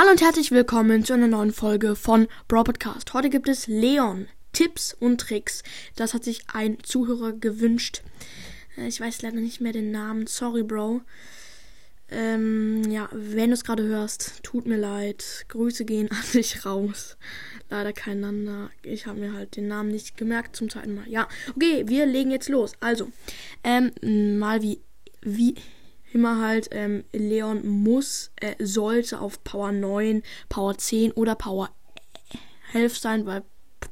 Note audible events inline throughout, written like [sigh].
Hallo und herzlich willkommen zu einer neuen Folge von Bro Podcast. Heute gibt es Leon, Tipps und Tricks. Das hat sich ein Zuhörer gewünscht. Äh, ich weiß leider nicht mehr den Namen. Sorry, Bro. Ähm, ja, wenn du es gerade hörst, tut mir leid. Grüße gehen an dich raus. Leider keinen Ich habe mir halt den Namen nicht gemerkt zum zweiten Mal. Ja, okay, wir legen jetzt los. Also, ähm, mal wie, wie immer halt, ähm, Leon muss, äh, sollte auf Power 9, Power 10 oder Power 11 sein, weil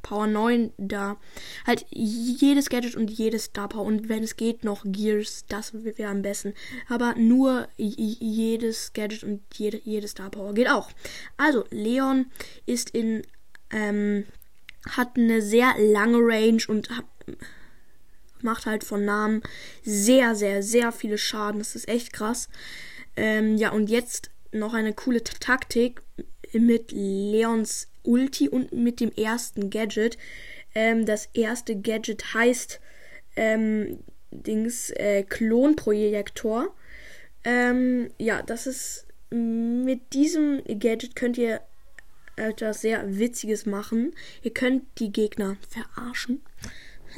Power 9 da halt jedes Gadget und jedes Star Power und wenn es geht noch Gears, das wäre am besten. Aber nur jedes Gadget und jede, jedes Star Power geht auch. Also Leon ist in ähm, hat eine sehr lange Range und macht halt von Namen sehr, sehr, sehr viele Schaden. Das ist echt krass. Ähm, ja, und jetzt noch eine coole Taktik mit Leons Ulti und mit dem ersten Gadget. Ähm, das erste Gadget heißt ähm, Dings äh, Klonprojektor. Ähm, ja, das ist mit diesem Gadget könnt ihr etwas sehr Witziges machen. Ihr könnt die Gegner verarschen.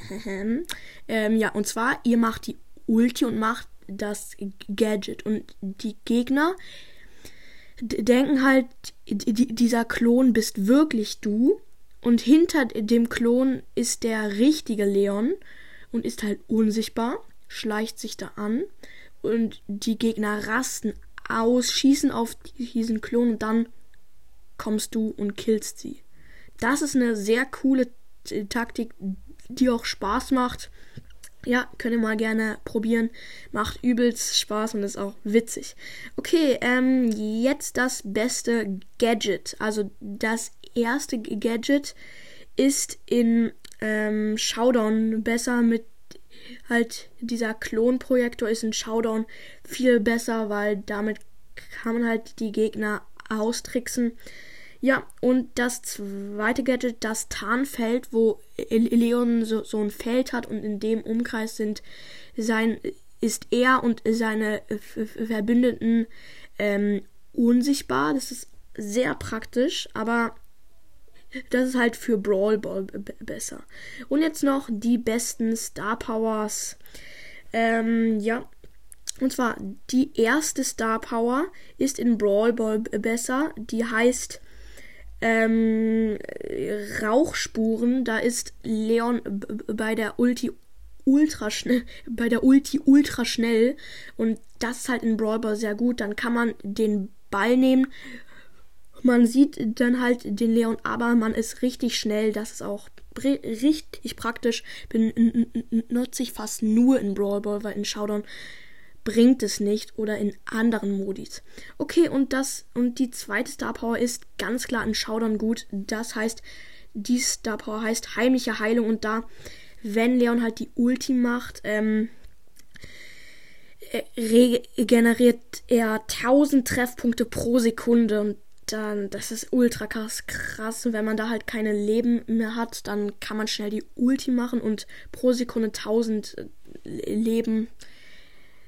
[laughs] ähm, ja, und zwar, ihr macht die Ulti und macht das Gadget. Und die Gegner denken halt, dieser Klon bist wirklich du. Und hinter dem Klon ist der richtige Leon und ist halt unsichtbar, schleicht sich da an. Und die Gegner rasten aus, schießen auf diesen Klon und dann kommst du und killst sie. Das ist eine sehr coole Taktik, die auch Spaß macht. Ja, könnt ihr mal gerne probieren. Macht übelst Spaß und ist auch witzig. Okay, ähm, jetzt das beste Gadget. Also das erste Gadget ist in ähm, Showdown besser mit halt dieser Klonprojektor ist in Showdown viel besser, weil damit kann man halt die Gegner austricksen. Ja, und das zweite Gadget, das Tarnfeld, wo Leon so, so ein Feld hat und in dem Umkreis sind sein, ist er und seine Verbündeten ähm, unsichtbar. Das ist sehr praktisch, aber das ist halt für Brawl Ball besser. Und jetzt noch die besten Star Powers. Ähm, ja. Und zwar die erste Star Power ist in Brawl Ball besser. Die heißt ähm, Rauchspuren, da ist Leon bei der Ulti ultra schnell, [laughs] bei der Ulti ultra schnell und das ist halt in Brawl sehr gut. Dann kann man den Ball nehmen. Man sieht dann halt den Leon, aber man ist richtig schnell. Das ist auch richtig praktisch. Benutze ich fast nur in Brawl weil in Showdown bringt es nicht oder in anderen Modis. Okay, und das und die zweite Star Power ist ganz klar in Showdown gut. Das heißt, die Star Power heißt heimliche Heilung und da, wenn Leon halt die Ulti macht, ähm, regeneriert er 1000 Treffpunkte pro Sekunde und dann, das ist ultra krass, krass. Und wenn man da halt keine Leben mehr hat, dann kann man schnell die Ulti machen und pro Sekunde 1000 Leben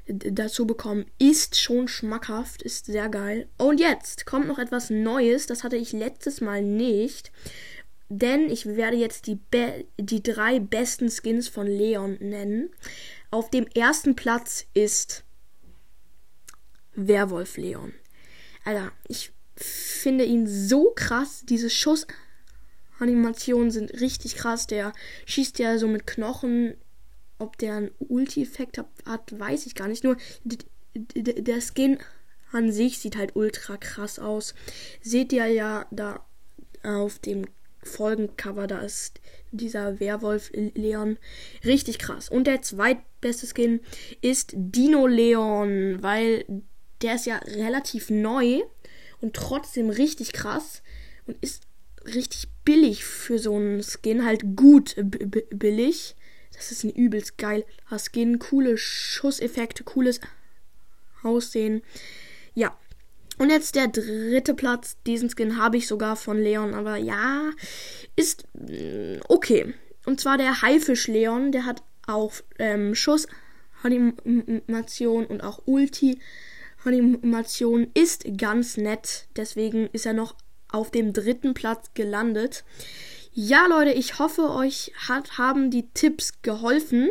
dazu bekommen. Ist schon schmackhaft, ist sehr geil. Und jetzt kommt noch etwas Neues, das hatte ich letztes Mal nicht. Denn ich werde jetzt die, Be die drei besten Skins von Leon nennen. Auf dem ersten Platz ist Werwolf Leon. Alter, ich finde ihn so krass. Diese Schussanimationen sind richtig krass. Der schießt ja so mit Knochen ob der einen Ulti-Effekt hat, weiß ich gar nicht. Nur der Skin an sich sieht halt ultra krass aus. Seht ihr ja da auf dem Folgencover, da ist dieser Werwolf Leon richtig krass. Und der zweitbeste Skin ist Dino Leon, weil der ist ja relativ neu und trotzdem richtig krass und ist richtig billig für so einen Skin, halt gut billig. Das ist ein übelst geil Skin. Coole Schusseffekte, cooles Aussehen. Ja. Und jetzt der dritte Platz. Diesen Skin habe ich sogar von Leon, aber ja, ist mm, okay. Und zwar der Haifisch Leon, der hat auch ähm, Schussanimation und auch Ulti Animation ist ganz nett. Deswegen ist er noch auf dem dritten Platz gelandet. Ja, Leute, ich hoffe, euch hat, haben die Tipps geholfen.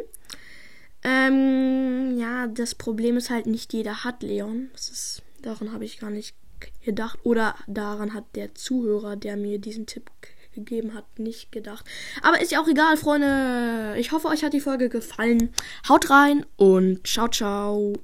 Ähm, ja, das Problem ist halt, nicht jeder hat Leon. Das ist, daran habe ich gar nicht gedacht. Oder daran hat der Zuhörer, der mir diesen Tipp gegeben hat, nicht gedacht. Aber ist ja auch egal, Freunde. Ich hoffe, euch hat die Folge gefallen. Haut rein und ciao, ciao.